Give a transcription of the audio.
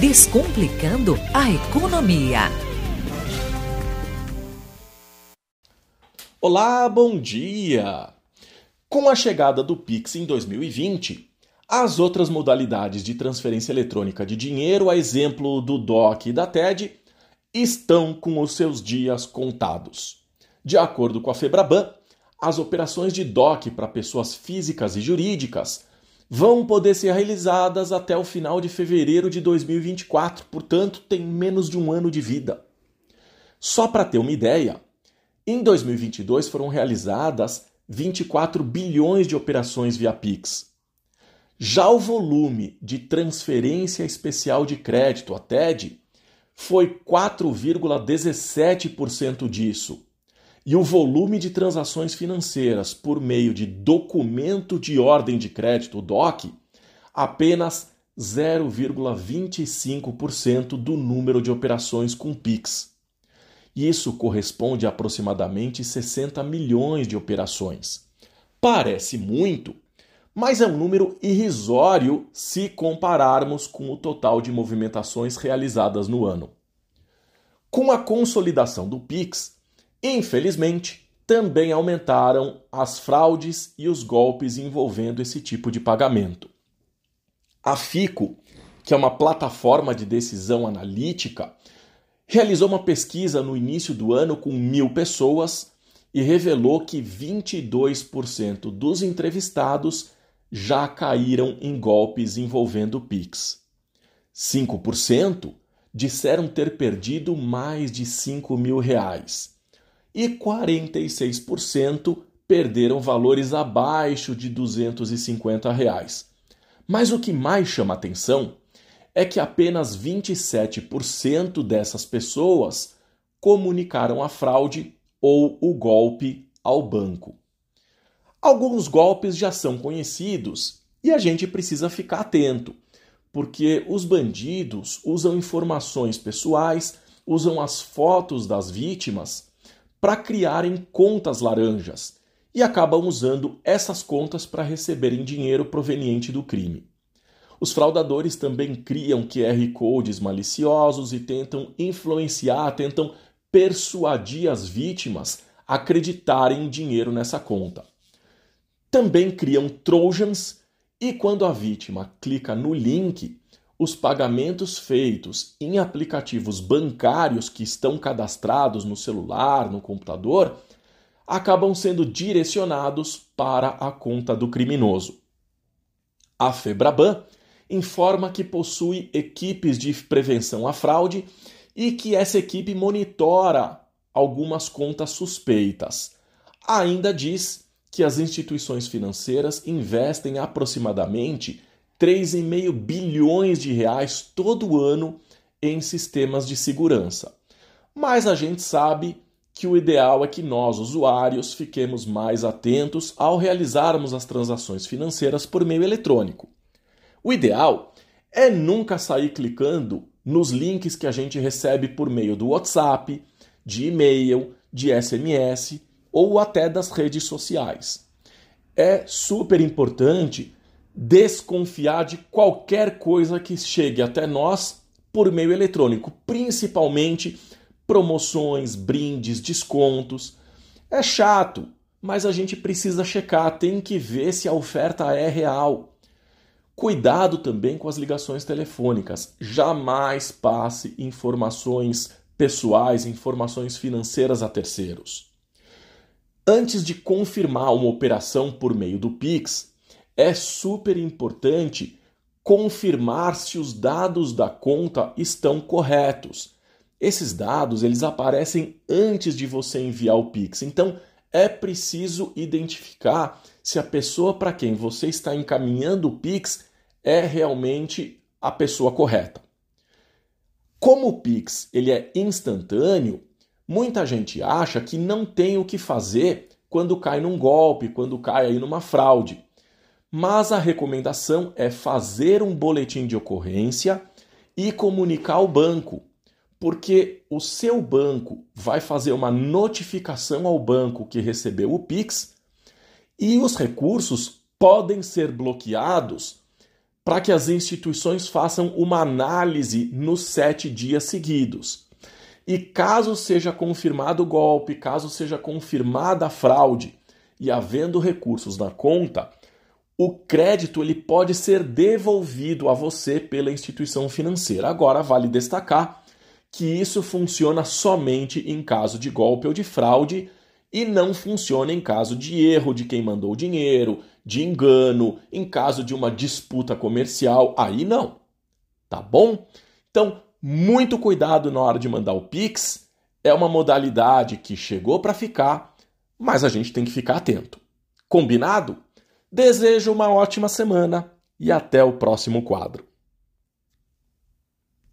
Descomplicando a economia. Olá, bom dia! Com a chegada do Pix em 2020, as outras modalidades de transferência eletrônica de dinheiro, a exemplo do DOC e da TED, estão com os seus dias contados. De acordo com a Febraban, as operações de DOC para pessoas físicas e jurídicas vão poder ser realizadas até o final de fevereiro de 2024, portanto, tem menos de um ano de vida. Só para ter uma ideia, em 2022 foram realizadas 24 bilhões de operações via Pix. Já o volume de transferência especial de crédito, a TED, foi 4,17% disso. E o volume de transações financeiras por meio de documento de ordem de crédito, o DOC, apenas 0,25% do número de operações com PIX. Isso corresponde a aproximadamente 60 milhões de operações. Parece muito, mas é um número irrisório se compararmos com o total de movimentações realizadas no ano. Com a consolidação do Pix, infelizmente, também aumentaram as fraudes e os golpes envolvendo esse tipo de pagamento. A FICO, que é uma plataforma de decisão analítica, realizou uma pesquisa no início do ano com mil pessoas e revelou que 22% dos entrevistados já caíram em golpes envolvendo Pix. 5% disseram ter perdido mais de 5 mil reais. E 46% perderam valores abaixo de 250 reais. Mas o que mais chama atenção é que apenas 27% dessas pessoas comunicaram a fraude ou o golpe ao banco. Alguns golpes já são conhecidos e a gente precisa ficar atento, porque os bandidos usam informações pessoais, usam as fotos das vítimas para criarem contas laranjas e acabam usando essas contas para receberem dinheiro proveniente do crime. Os fraudadores também criam QR codes maliciosos e tentam influenciar, tentam persuadir as vítimas a acreditarem em dinheiro nessa conta também criam trojans e quando a vítima clica no link, os pagamentos feitos em aplicativos bancários que estão cadastrados no celular, no computador, acabam sendo direcionados para a conta do criminoso. A Febraban informa que possui equipes de prevenção à fraude e que essa equipe monitora algumas contas suspeitas. Ainda diz que as instituições financeiras investem aproximadamente 3,5 bilhões de reais todo ano em sistemas de segurança. Mas a gente sabe que o ideal é que nós, usuários, fiquemos mais atentos ao realizarmos as transações financeiras por meio eletrônico. O ideal é nunca sair clicando nos links que a gente recebe por meio do WhatsApp, de e-mail, de SMS ou até das redes sociais. É super importante desconfiar de qualquer coisa que chegue até nós por meio eletrônico, principalmente promoções, brindes, descontos. É chato, mas a gente precisa checar, tem que ver se a oferta é real. Cuidado também com as ligações telefônicas. Jamais passe informações pessoais, informações financeiras a terceiros. Antes de confirmar uma operação por meio do Pix, é super importante confirmar se os dados da conta estão corretos. Esses dados eles aparecem antes de você enviar o Pix, então é preciso identificar se a pessoa para quem você está encaminhando o Pix é realmente a pessoa correta. Como o Pix ele é instantâneo, Muita gente acha que não tem o que fazer quando cai num golpe, quando cai aí numa fraude. Mas a recomendação é fazer um boletim de ocorrência e comunicar ao banco, porque o seu banco vai fazer uma notificação ao banco que recebeu o Pix e os recursos podem ser bloqueados para que as instituições façam uma análise nos sete dias seguidos. E caso seja confirmado o golpe, caso seja confirmada a fraude e havendo recursos na conta, o crédito ele pode ser devolvido a você pela instituição financeira. Agora vale destacar que isso funciona somente em caso de golpe ou de fraude e não funciona em caso de erro de quem mandou o dinheiro, de engano, em caso de uma disputa comercial, aí não. Tá bom? Então, muito cuidado na hora de mandar o Pix. É uma modalidade que chegou para ficar, mas a gente tem que ficar atento. Combinado? Desejo uma ótima semana e até o próximo quadro.